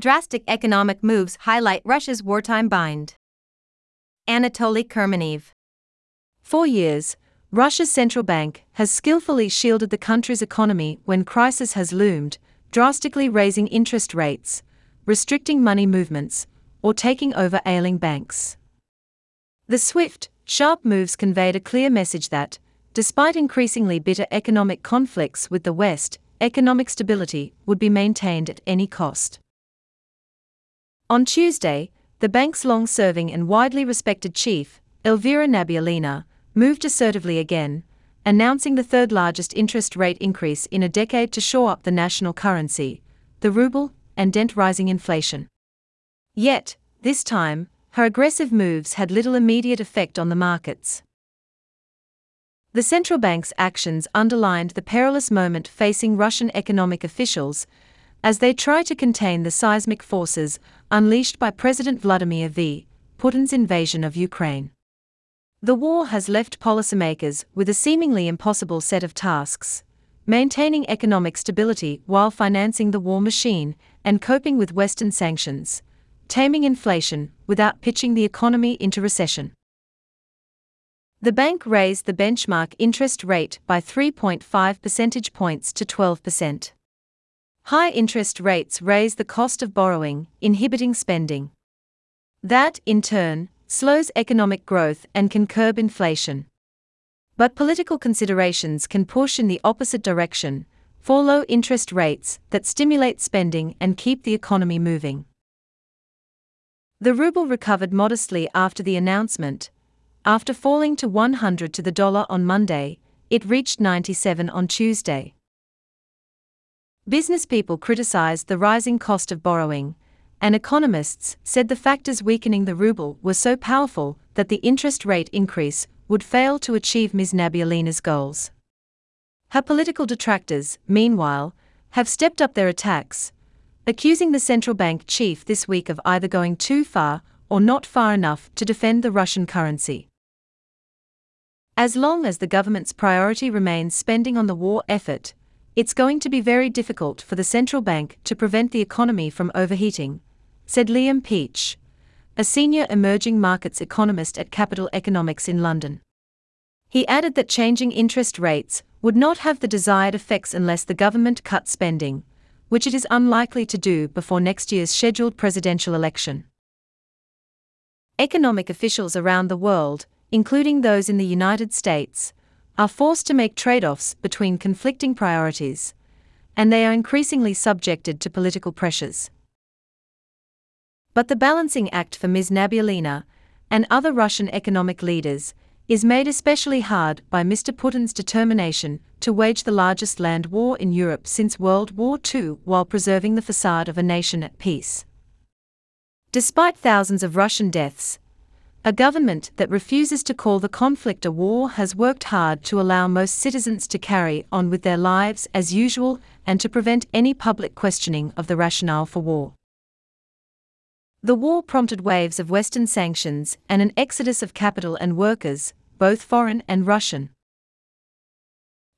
Drastic economic moves highlight Russia's wartime bind. Anatoly Kurmanaev. For years, Russia's central bank has skillfully shielded the country's economy when crisis has loomed, drastically raising interest rates, restricting money movements, or taking over ailing banks. The swift, sharp moves conveyed a clear message that, despite increasingly bitter economic conflicts with the West, economic stability would be maintained at any cost. On Tuesday, the bank's long serving and widely respected chief, Elvira Nabiullina, moved assertively again, announcing the third largest interest rate increase in a decade to shore up the national currency, the ruble, and dent rising inflation. Yet, this time, her aggressive moves had little immediate effect on the markets. The central bank's actions underlined the perilous moment facing Russian economic officials as they try to contain the seismic forces unleashed by President Vladimir V. Putin's invasion of Ukraine. The war has left policymakers with a seemingly impossible set of tasks maintaining economic stability while financing the war machine and coping with Western sanctions, taming inflation without pitching the economy into recession. The bank raised the benchmark interest rate by 3.5 percentage points to 12%. High interest rates raise the cost of borrowing, inhibiting spending. That, in turn, slows economic growth and can curb inflation. But political considerations can push in the opposite direction for low interest rates that stimulate spending and keep the economy moving. The ruble recovered modestly after the announcement. After falling to 100 to the dollar on Monday, it reached 97 on Tuesday. Business people criticized the rising cost of borrowing, and economists said the factors weakening the ruble were so powerful that the interest rate increase would fail to achieve Ms. Nabiullina's goals. Her political detractors, meanwhile, have stepped up their attacks, accusing the central bank chief this week of either going too far or not far enough to defend the Russian currency. As long as the government's priority remains spending on the war effort, it's going to be very difficult for the central bank to prevent the economy from overheating, said Liam Peach, a senior emerging markets economist at Capital Economics in London. He added that changing interest rates would not have the desired effects unless the government cut spending, which it is unlikely to do before next year's scheduled presidential election. Economic officials around the world, including those in the United States, are forced to make trade offs between conflicting priorities, and they are increasingly subjected to political pressures. But the balancing act for Ms. Nabiullina and other Russian economic leaders is made especially hard by Mr. Putin's determination to wage the largest land war in Europe since World War II while preserving the facade of a nation at peace. Despite thousands of Russian deaths, a government that refuses to call the conflict a war has worked hard to allow most citizens to carry on with their lives as usual and to prevent any public questioning of the rationale for war. The war prompted waves of Western sanctions and an exodus of capital and workers, both foreign and Russian.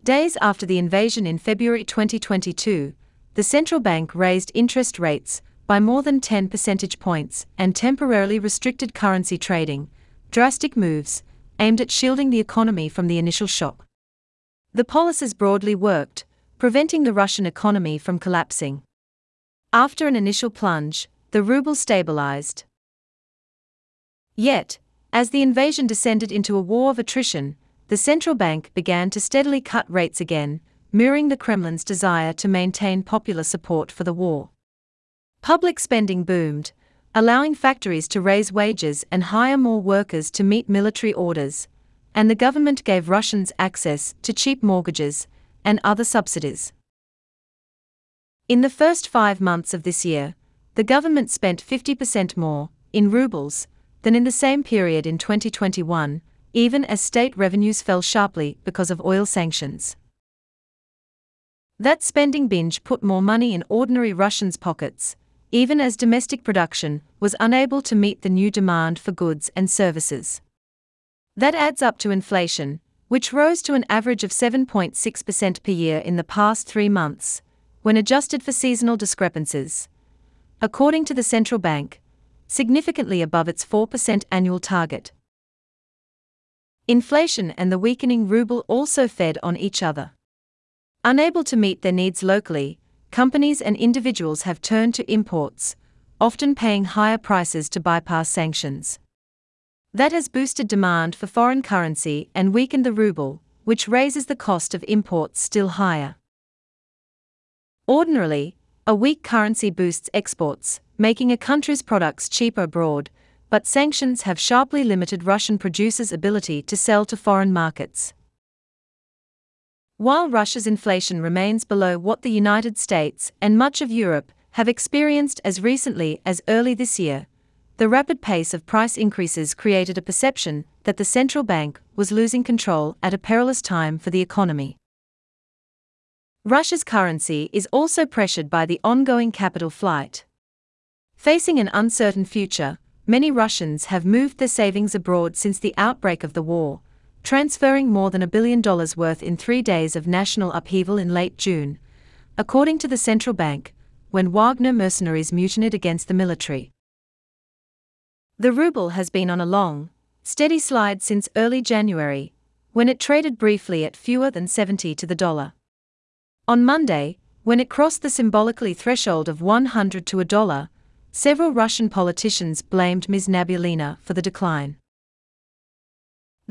Days after the invasion in February 2022, the central bank raised interest rates by more than 10 percentage points and temporarily restricted currency trading, drastic moves aimed at shielding the economy from the initial shock. The policies broadly worked, preventing the Russian economy from collapsing. After an initial plunge, the ruble stabilized. Yet, as the invasion descended into a war of attrition, the central bank began to steadily cut rates again, mirroring the Kremlin's desire to maintain popular support for the war. Public spending boomed, allowing factories to raise wages and hire more workers to meet military orders, and the government gave Russians access to cheap mortgages and other subsidies. In the first five months of this year, the government spent 50% more, in rubles, than in the same period in 2021, even as state revenues fell sharply because of oil sanctions. That spending binge put more money in ordinary Russians' pockets, even as domestic production was unable to meet the new demand for goods and services. That adds up to inflation, which rose to an average of 7.6% per year in the past three months, when adjusted for seasonal discrepancies according to the central bank, significantly above its 4% annual target. Inflation and the weakening ruble also fed on each other. Unable to meet their needs locally, companies and individuals have turned to imports, often paying higher prices to bypass sanctions. That has boosted demand for foreign currency and weakened the ruble, which raises the cost of imports still higher. Ordinarily, a weak currency boosts exports, making a country's products cheaper abroad, but sanctions have sharply limited Russian producers' ability to sell to foreign markets. While Russia's inflation remains below what the United States and much of Europe have experienced as recently as early this year, the rapid pace of price increases created a perception that the central bank was losing control at a perilous time for the economy. Russia's currency is also pressured by the ongoing capital flight. Facing an uncertain future, many Russians have moved their savings abroad since the outbreak of the war, transferring more than a billion dollars worth in three days of national upheaval in late June, according to the central bank, when Wagner mercenaries mutinied against the military. The ruble has been on a long, steady slide since early January, when it traded briefly at fewer than 70 to the dollar. On Monday, when it crossed the symbolically threshold of 100 to a dollar, several Russian politicians blamed Ms. Nabiullina for the decline.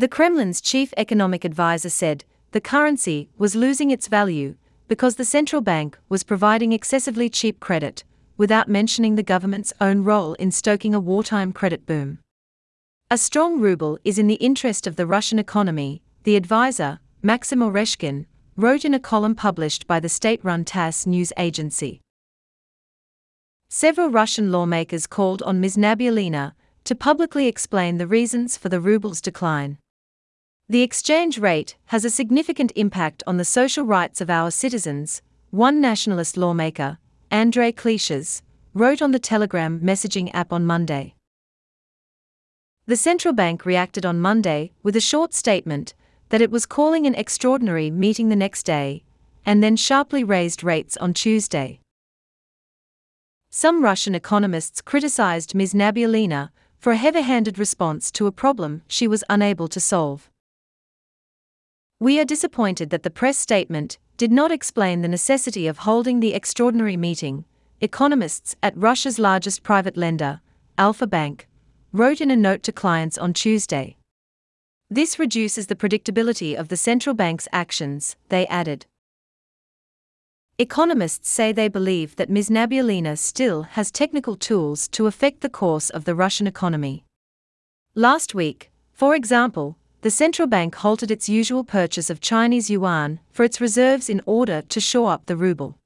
The Kremlin's chief economic advisor said the currency was losing its value because the central bank was providing excessively cheap credit, without mentioning the government's own role in stoking a wartime credit boom. A strong ruble is in the interest of the Russian economy, the advisor, Maxim Oreshkin, wrote in a column published by the state run TASS news agency. Several Russian lawmakers called on Ms. Nabiullina to publicly explain the reasons for the ruble's decline. The exchange rate has a significant impact on the social rights of our citizens, one nationalist lawmaker, Andrei Klishas, wrote on the Telegram messaging app on Monday. The central bank reacted on Monday with a short statement that it was calling an extraordinary meeting the next day, and then sharply raised rates on Tuesday. Some Russian economists criticized Ms. Nabiullina for a heavy handed response to a problem she was unable to solve. We are disappointed that the press statement did not explain the necessity of holding the extraordinary meeting, economists at Russia's largest private lender, Alfa Bank, wrote in a note to clients on Tuesday. This reduces the predictability of the central bank's actions, they added. Economists say they believe that Ms. Nabiullina still has technical tools to affect the course of the Russian economy. Last week, for example, the central bank halted its usual purchase of Chinese yuan for its reserves in order to shore up the ruble.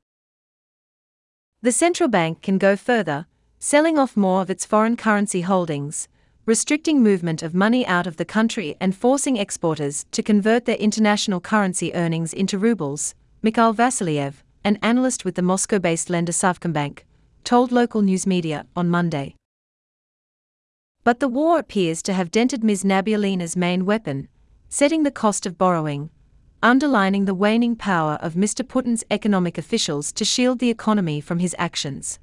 The central bank can go further, selling off more of its foreign currency holdings, restricting movement of money out of the country and forcing exporters to convert their international currency earnings into rubles, Mikhail Vasilyev, an analyst with the Moscow based lender Sovcombank, told local news media on Monday. But the war appears to have dented Ms. Nabiullina's main weapon, setting the cost of borrowing, underlining the waning power of Mr. Putin's economic officials to shield the economy from his actions.